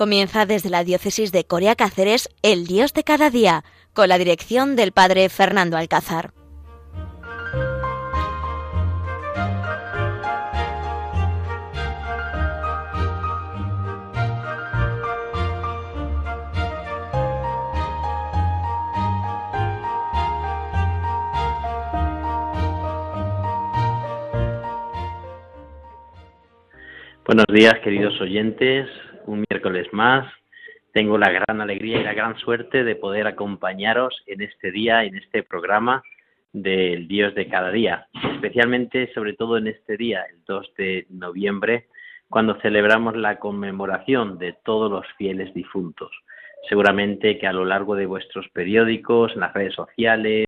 Comienza desde la diócesis de Corea Cáceres El Dios de cada día, con la dirección del Padre Fernando Alcázar. Buenos días, queridos oyentes. Un miércoles más. Tengo la gran alegría y la gran suerte de poder acompañaros en este día, en este programa del Dios de cada día, especialmente, sobre todo en este día, el 2 de noviembre, cuando celebramos la conmemoración de todos los fieles difuntos. Seguramente que a lo largo de vuestros periódicos, en las redes sociales,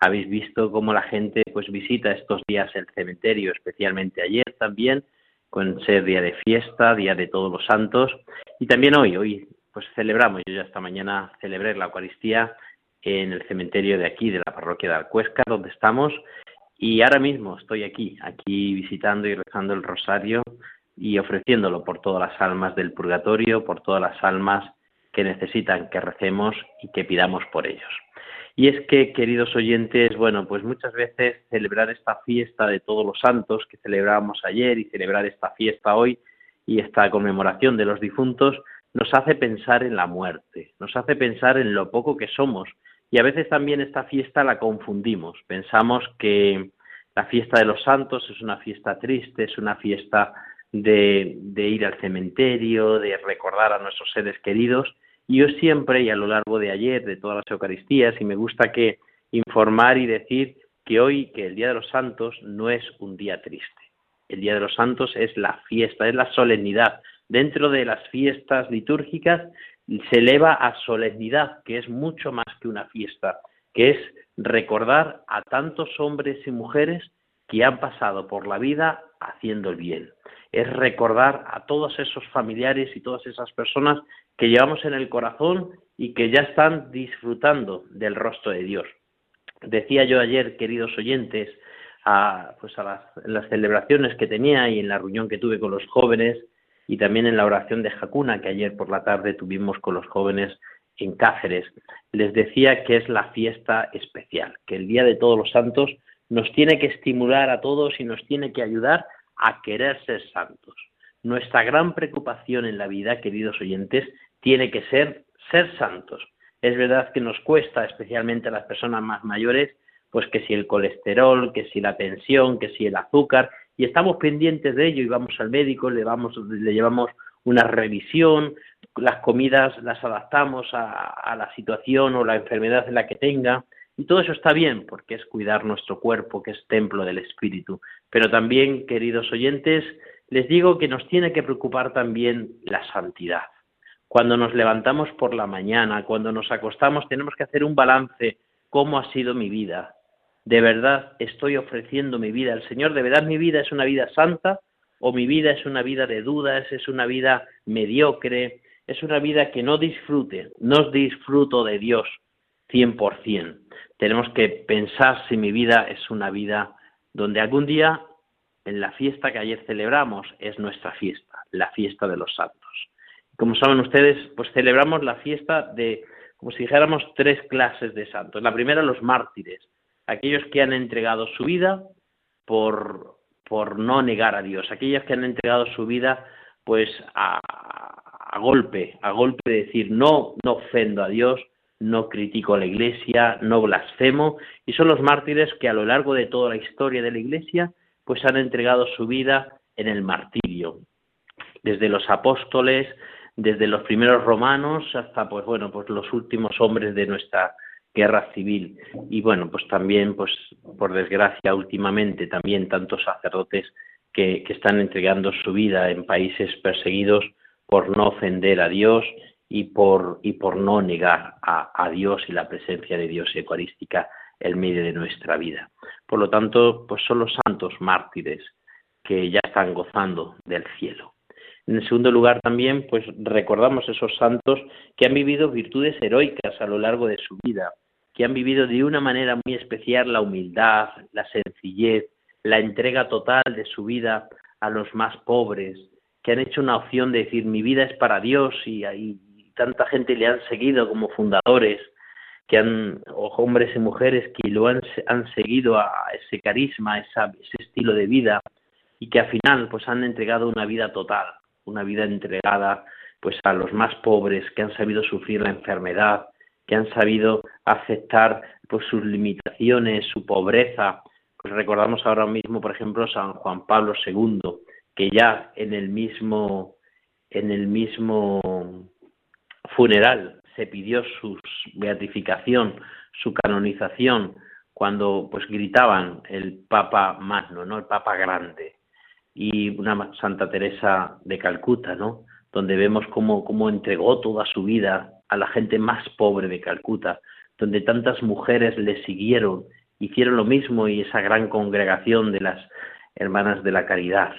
habéis visto cómo la gente pues visita estos días el cementerio, especialmente ayer también, con ser día de fiesta, día de todos los santos, y también hoy, hoy pues celebramos, yo ya esta mañana celebré la Eucaristía en el cementerio de aquí, de la parroquia de Alcuesca, donde estamos, y ahora mismo estoy aquí, aquí visitando y rezando el rosario y ofreciéndolo por todas las almas del purgatorio, por todas las almas que necesitan que recemos y que pidamos por ellos. Y es que, queridos oyentes, bueno, pues muchas veces celebrar esta fiesta de todos los santos que celebrábamos ayer y celebrar esta fiesta hoy y esta conmemoración de los difuntos nos hace pensar en la muerte, nos hace pensar en lo poco que somos y a veces también esta fiesta la confundimos. Pensamos que la fiesta de los santos es una fiesta triste, es una fiesta de, de ir al cementerio, de recordar a nuestros seres queridos y yo siempre, y a lo largo de ayer, de todas las Eucaristías, y me gusta que informar y decir que hoy, que el Día de los Santos no es un día triste. El Día de los Santos es la fiesta, es la solemnidad. Dentro de las fiestas litúrgicas se eleva a solemnidad, que es mucho más que una fiesta, que es recordar a tantos hombres y mujeres que han pasado por la vida haciendo el bien. Es recordar a todos esos familiares y todas esas personas que llevamos en el corazón y que ya están disfrutando del rostro de Dios. Decía yo ayer, queridos oyentes, a, pues a las, en las celebraciones que tenía y en la reunión que tuve con los jóvenes y también en la oración de Jacuna que ayer por la tarde tuvimos con los jóvenes en Cáceres, les decía que es la fiesta especial, que el Día de Todos los Santos nos tiene que estimular a todos y nos tiene que ayudar a querer ser santos. Nuestra gran preocupación en la vida, queridos oyentes, tiene que ser ser santos. Es verdad que nos cuesta, especialmente a las personas más mayores, pues que si el colesterol, que si la tensión, que si el azúcar, y estamos pendientes de ello y vamos al médico, le, vamos, le llevamos una revisión, las comidas las adaptamos a, la situación o la enfermedad en la que tenga, y todo eso está bien porque es cuidar nuestro cuerpo, que es templo del Espíritu. Pero también, queridos oyentes, les digo que nos tiene que preocupar también la santidad. Cuando nos levantamos por la mañana, cuando nos acostamos, tenemos que hacer un balance. ¿Cómo ha sido mi vida? ¿De verdad estoy ofreciendo mi vida al Señor? ¿De verdad mi vida es una vida santa? ¿O mi vida es una vida de dudas? ¿Es una vida mediocre? ¿Es una vida que no disfrute? No disfruto de Dios 100%. Tenemos que pensar si mi vida es una vida donde algún día, en la fiesta que ayer celebramos, es nuestra fiesta, la fiesta de los santos. Como saben ustedes, pues celebramos la fiesta de, como si dijéramos, tres clases de santos. La primera, los mártires, aquellos que han entregado su vida por, por no negar a Dios, aquellos que han entregado su vida pues a, golpe, a golpe de decir no, no ofendo a Dios, no critico a la Iglesia, no blasfemo, y son los mártires que a lo largo de toda la historia de la Iglesia pues han entregado su vida en el martirio. Desde los apóstoles, desde los primeros romanos hasta pues bueno pues los últimos hombres de nuestra guerra civil y bueno pues también pues por desgracia últimamente también tantos sacerdotes que, están entregando su vida en países perseguidos por no ofender a Dios y por y por no negar a, a Dios y la presencia de Dios eucarística en medio de nuestra vida. Por lo tanto, pues son los santos mártires que ya están gozando del cielo. En segundo lugar, también, pues recordamos esos santos que han vivido virtudes heroicas a lo largo de su vida, que han vivido de una manera muy especial la humildad, la sencillez, la entrega total de su vida a los más pobres, que han hecho una opción de decir mi vida es para Dios y, tanta gente le han seguido como fundadores, que han, hombres y mujeres que lo han, han seguido a ese carisma, a ese estilo de vida y que al final pues han entregado una vida total, una vida entregada pues a los más pobres que han sabido sufrir la enfermedad, que han sabido aceptar pues sus limitaciones, su pobreza. Pues recordamos ahora mismo, por ejemplo, San Juan Pablo II, que ya en el mismo en el mismo funeral se pidió su beatificación, su canonización, cuando pues gritaban el Papa Magno, ¿no? El Papa Grande y una Santa Teresa de Calcuta, ¿no? Donde vemos cómo, cómo entregó toda su vida a la gente más pobre de Calcuta, donde tantas mujeres le siguieron, hicieron lo mismo y esa gran congregación de las hermanas de la caridad.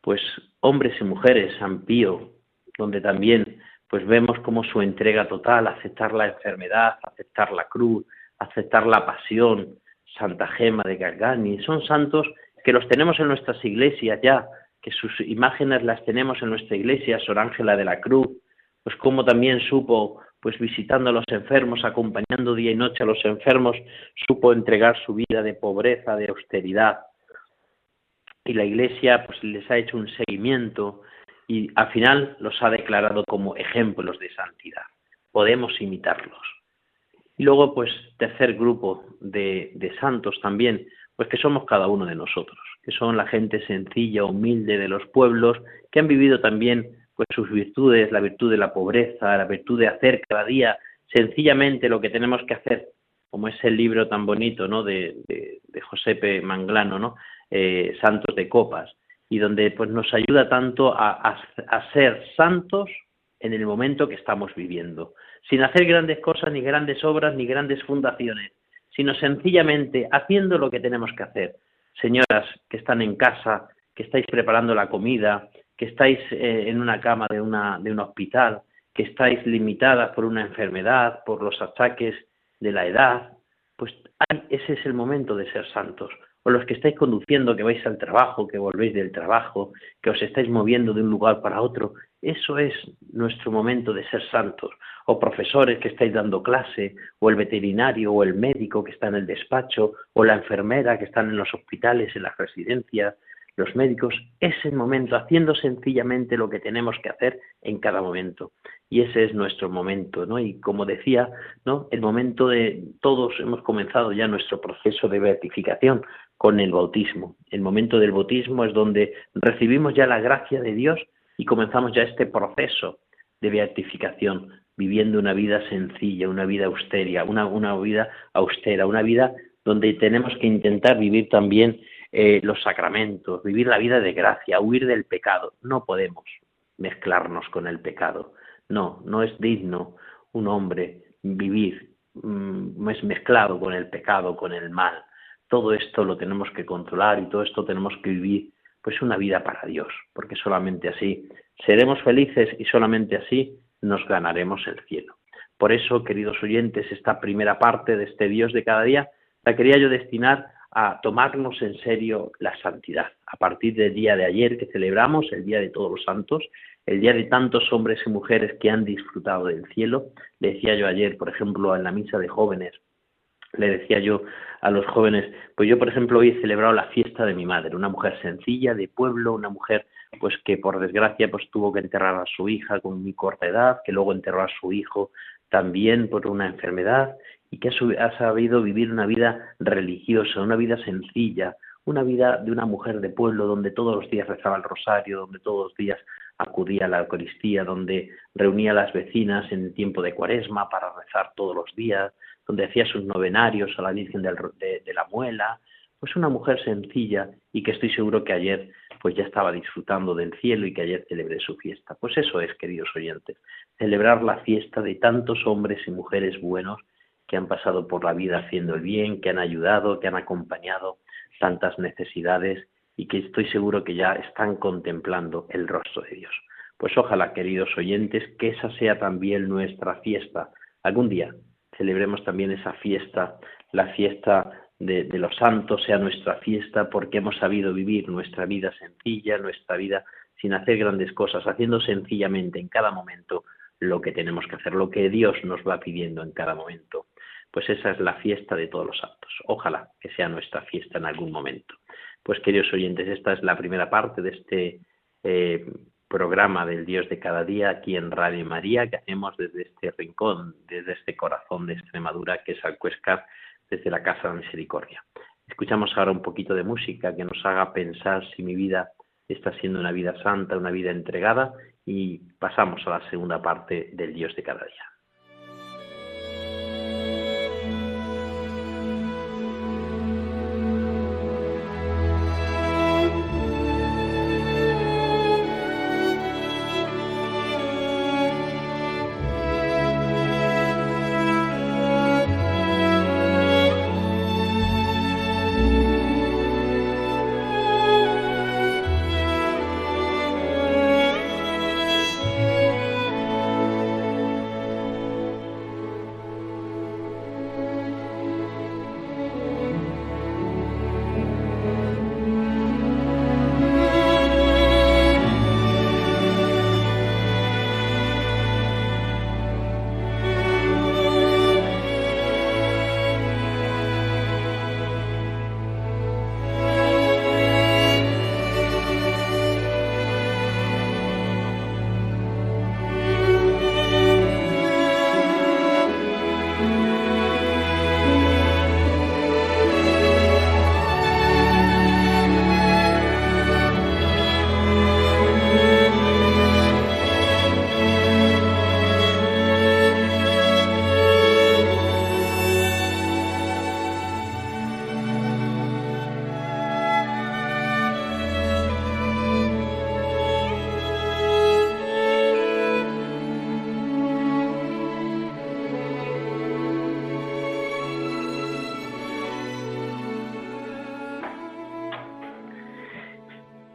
Pues hombres y mujeres, San Pío, donde también pues vemos como su entrega total, aceptar la enfermedad, aceptar la cruz, aceptar la pasión, Santa Gema de Gargani, son santos que los tenemos en nuestras iglesias ya, que sus imágenes las tenemos en nuestra iglesia, Sor Ángela de la Cruz, pues como también supo, pues visitando a los enfermos, acompañando día y noche a los enfermos, supo entregar su vida de pobreza, de austeridad. Y la iglesia pues les ha hecho un seguimiento y al final los ha declarado como ejemplos de santidad. Podemos imitarlos. Y luego, pues, tercer grupo de, de santos también, pues que somos cada uno de nosotros, que son la gente sencilla, humilde de los pueblos, que han vivido también pues sus virtudes, la virtud de la pobreza, la virtud de hacer cada día sencillamente lo que tenemos que hacer, como es el libro tan bonito, ¿no? De, de, Josepe Manglano, ¿no? Eh, Santos de Copas, y donde pues nos ayuda tanto a ser santos en el momento que estamos viviendo, sin hacer grandes cosas, ni grandes obras, ni grandes fundaciones, sino sencillamente haciendo lo que tenemos que hacer. Señoras que están en casa, que estáis preparando la comida, que estáis eh, en una cama de, una, de un hospital, que estáis limitadas por una enfermedad, por los achaques de la edad, pues ese es el momento de ser santos. O los que estáis conduciendo, que vais al trabajo, que volvéis del trabajo, que os estáis moviendo de un lugar para otro, eso es nuestro momento de ser santos. O profesores que estáis dando clase, o el veterinario, o el médico que está en el despacho, o la enfermera que están en los hospitales, en las residencias, los médicos, es el momento, haciendo sencillamente lo que tenemos que hacer en cada momento. Y ese es nuestro momento, ¿no? Y como decía, ¿no? El momento de todos hemos comenzado ya nuestro proceso de beatificación con el bautismo. El momento del bautismo es donde recibimos ya la gracia de Dios y comenzamos ya este proceso de beatificación, viviendo una vida sencilla, una vida austera, una, una vida austera, una vida donde tenemos que intentar vivir también eh, los sacramentos, vivir la vida de gracia, huir del pecado. No podemos mezclarnos con el pecado. No, no es digno un hombre vivir mm, mezclado con el pecado, con el mal. Todo esto lo tenemos que controlar y todo esto tenemos que vivir pues una vida para Dios, porque solamente así seremos felices y solamente así nos ganaremos el cielo. Por eso, queridos oyentes, esta primera parte de este Dios de cada día la quería yo destinar a tomarnos en serio la santidad. A partir del día de ayer que celebramos, el Día de Todos los Santos, el día de tantos hombres y mujeres que han disfrutado del cielo, le decía yo ayer, por ejemplo, en la misa de jóvenes, le decía yo a los jóvenes, pues yo por ejemplo hoy he celebrado la fiesta de mi madre, una mujer sencilla, de pueblo, una mujer pues que por desgracia pues tuvo que enterrar a su hija con muy corta edad, que luego enterró a su hijo también por una enfermedad y que ha sabido vivir una vida religiosa, una vida sencilla, una vida de una mujer de pueblo donde todos los días rezaba el rosario, donde todos los días acudía a la Eucaristía, donde reunía a las vecinas en tiempo de cuaresma para rezar todos los días, donde hacía sus novenarios a la Virgen de, de la Muela, pues una mujer sencilla y que estoy seguro que ayer pues ya estaba disfrutando del cielo y que ayer celebré su fiesta. Pues eso es, queridos oyentes, celebrar la fiesta de tantos hombres y mujeres buenos que han pasado por la vida haciendo el bien, que han ayudado, que han acompañado tantas necesidades y que estoy seguro que ya están contemplando el rostro de Dios. Pues ojalá, queridos oyentes, que esa sea también nuestra fiesta. Algún día celebremos también esa fiesta, la fiesta de, los santos sea nuestra fiesta porque hemos sabido vivir nuestra vida sencilla, nuestra vida sin hacer grandes cosas, haciendo sencillamente en cada momento lo que tenemos que hacer, lo que Dios nos va pidiendo en cada momento. Pues esa es la fiesta de todos los santos. Ojalá que sea nuestra fiesta en algún momento. Pues queridos oyentes, esta es la primera parte de este eh, programa del Dios de cada día aquí en Radio María que hacemos desde este rincón, desde este corazón de Extremadura que es Alcuescar, desde la Casa de Misericordia. Escuchamos ahora un poquito de música que nos haga pensar si mi vida está siendo una vida santa, una vida entregada y pasamos a la segunda parte del Dios de cada día.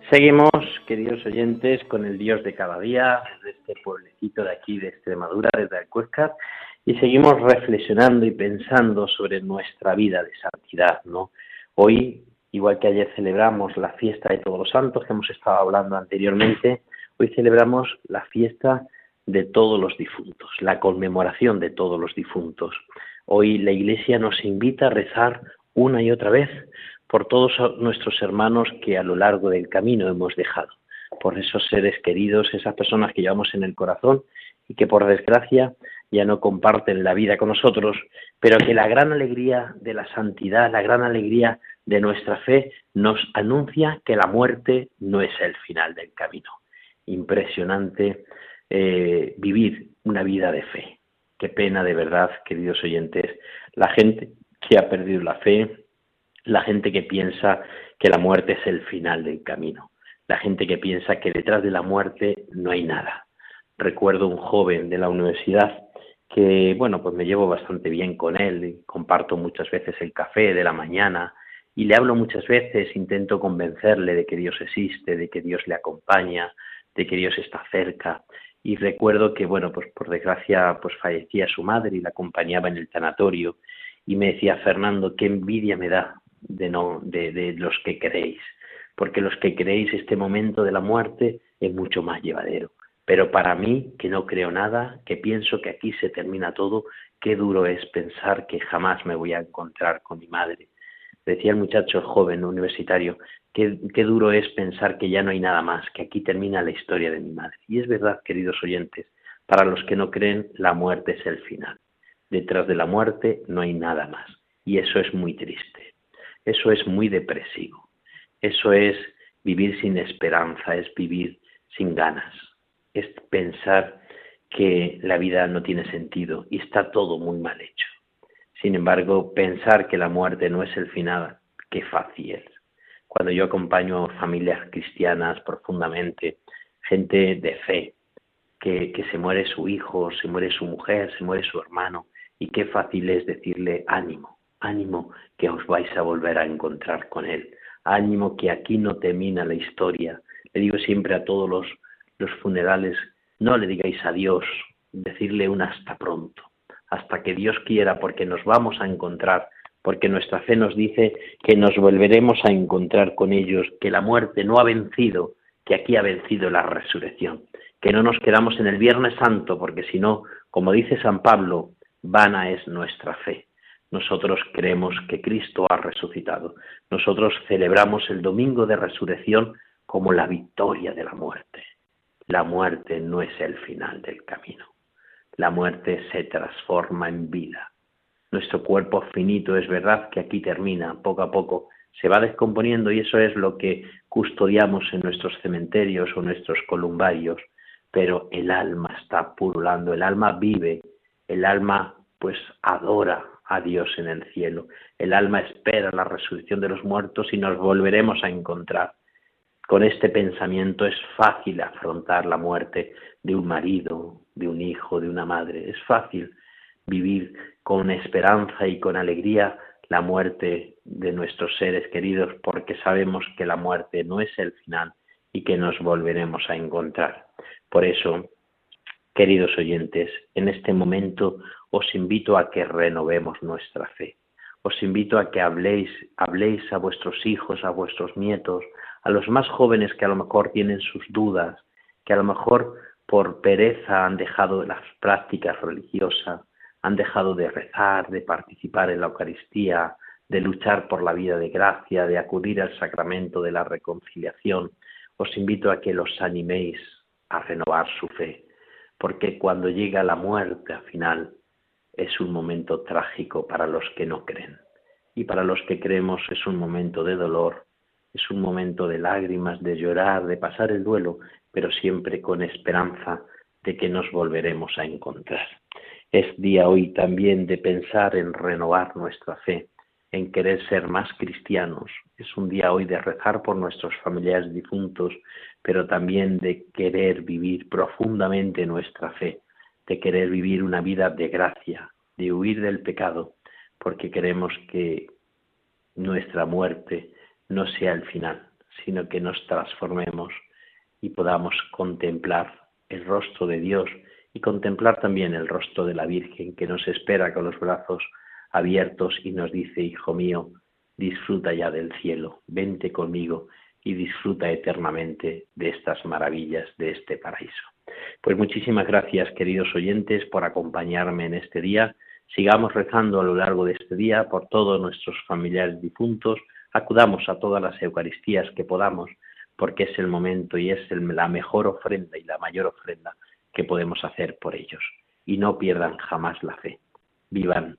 Seguimos, queridos oyentes, con el Dios de cada día, desde este pueblecito de aquí de Extremadura, desde Alcuescar, y seguimos reflexionando y pensando sobre nuestra vida de santidad, ¿no? Hoy, igual que ayer celebramos la fiesta de todos los santos que hemos estado hablando anteriormente, hoy celebramos la fiesta de todos los difuntos, la conmemoración de todos los difuntos. Hoy la Iglesia nos invita a rezar una y otra vez por todos nuestros hermanos que a lo largo del camino hemos dejado, por esos seres queridos, esas personas que llevamos en el corazón y que por desgracia ya no comparten la vida con nosotros, pero que la gran alegría de la santidad, la gran alegría de nuestra fe nos anuncia que la muerte no es el final del camino. Impresionante eh, vivir una vida de fe. Qué pena de verdad, queridos oyentes, la gente que ha perdido la fe, la gente que piensa que la muerte es el final del camino, la gente que piensa que detrás de la muerte no hay nada. Recuerdo un joven de la universidad que, bueno, pues me llevo bastante bien con él, comparto muchas veces el café de la mañana y le hablo muchas veces, intento convencerle de que Dios existe, de que Dios le acompaña, de que Dios está cerca. Y recuerdo que, bueno, pues por desgracia, pues fallecía su madre y la acompañaba en el tanatorio y me decía, Fernando, qué envidia me da de, no, de, de los que creéis, porque los que creéis este momento de la muerte es mucho más llevadero. Pero para mí, que no creo nada, que pienso que aquí se termina todo, qué duro es pensar que jamás me voy a encontrar con mi madre. Decía el muchacho joven universitario, qué, qué duro es pensar que ya no hay nada más, que aquí termina la historia de mi madre. Y es verdad, queridos oyentes, para los que no creen, la muerte es el final. Detrás de la muerte no hay nada más. Y eso es muy triste. Eso es muy depresivo. Eso es vivir sin esperanza, es vivir sin ganas. Es pensar que la vida no tiene sentido y está todo muy mal hecho. Sin embargo, pensar que la muerte no es el final, qué fácil es. Cuando yo acompaño familias cristianas profundamente, gente de fe, que, que se muere su hijo, se muere su mujer, se muere su hermano, y qué fácil es decirle ánimo, ánimo que os vais a volver a encontrar con Él, ánimo que aquí no termina la historia. Le digo siempre a todos los, funerales, no le digáis adiós, decirle un hasta pronto, hasta que Dios quiera, porque nos vamos a encontrar porque nuestra fe nos dice que nos volveremos a encontrar con ellos, que la muerte no ha vencido, que aquí ha vencido la resurrección, que no nos quedamos en el Viernes Santo, porque si no, como dice San Pablo, vana es nuestra fe. Nosotros creemos que Cristo ha resucitado. Nosotros celebramos el domingo de resurrección como la victoria de la muerte. La muerte no es el final del camino. La muerte se transforma en vida. Nuestro cuerpo finito es verdad que aquí termina, poco a poco se va descomponiendo y eso es lo que custodiamos en nuestros cementerios o nuestros columbarios, pero el alma está purulando, el alma vive, el alma pues adora a Dios en el cielo, el alma espera la resurrección de los muertos y nos volveremos a encontrar. Con este pensamiento es fácil afrontar la muerte de un marido, de un hijo, de una madre. Es fácil vivir con esperanza y con alegría la muerte de nuestros seres queridos porque sabemos que la muerte no es el final y que nos volveremos a encontrar. Por eso, queridos oyentes, en este momento os invito a que renovemos nuestra fe. Os invito a que habléis, habléis a vuestros hijos, a vuestros nietos, a los más jóvenes que a lo mejor tienen sus dudas, que a lo mejor por pereza han dejado las prácticas religiosas, han dejado de rezar, de participar en la Eucaristía, de luchar por la vida de gracia, de acudir al sacramento de la reconciliación. Os invito a que los animéis a renovar su fe, porque cuando llega la muerte al final es un momento trágico para los que no creen. Y para los que creemos es un momento de dolor, es un momento de lágrimas, de llorar, de pasar el duelo, pero siempre con esperanza de que nos volveremos a encontrar. Es día hoy también de pensar en renovar nuestra fe, en querer ser más cristianos. Es un día hoy de rezar por nuestros familiares difuntos, pero también de querer vivir profundamente nuestra fe, de querer vivir una vida de gracia, de huir del pecado, porque queremos que nuestra muerte no sea el final, sino que nos transformemos y podamos contemplar el rostro de Dios y contemplar también el rostro de la Virgen que nos espera con los brazos abiertos y nos dice, Hijo mío, disfruta ya del cielo, vente conmigo y disfruta eternamente de estas maravillas de este paraíso. Pues muchísimas gracias, queridos oyentes, por acompañarme en este día. Sigamos rezando a lo largo de este día por todos nuestros familiares difuntos, acudamos a todas las Eucaristías que podamos, porque es el momento y es la mejor ofrenda y la mayor ofrenda que podemos hacer por ellos. Y no pierdan jamás la fe. Vivan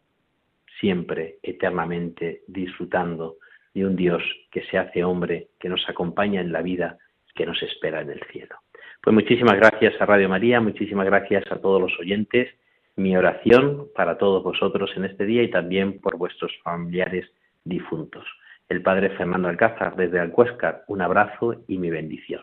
siempre, eternamente, disfrutando de un Dios que se hace hombre, que nos acompaña en la vida, que nos espera en el cielo. Pues muchísimas gracias a Radio María, muchísimas gracias a todos los oyentes. Mi oración para todos vosotros en este día y también por vuestros familiares difuntos el padre Fernando Alcázar desde Alcuéscar. Un abrazo y mi bendición.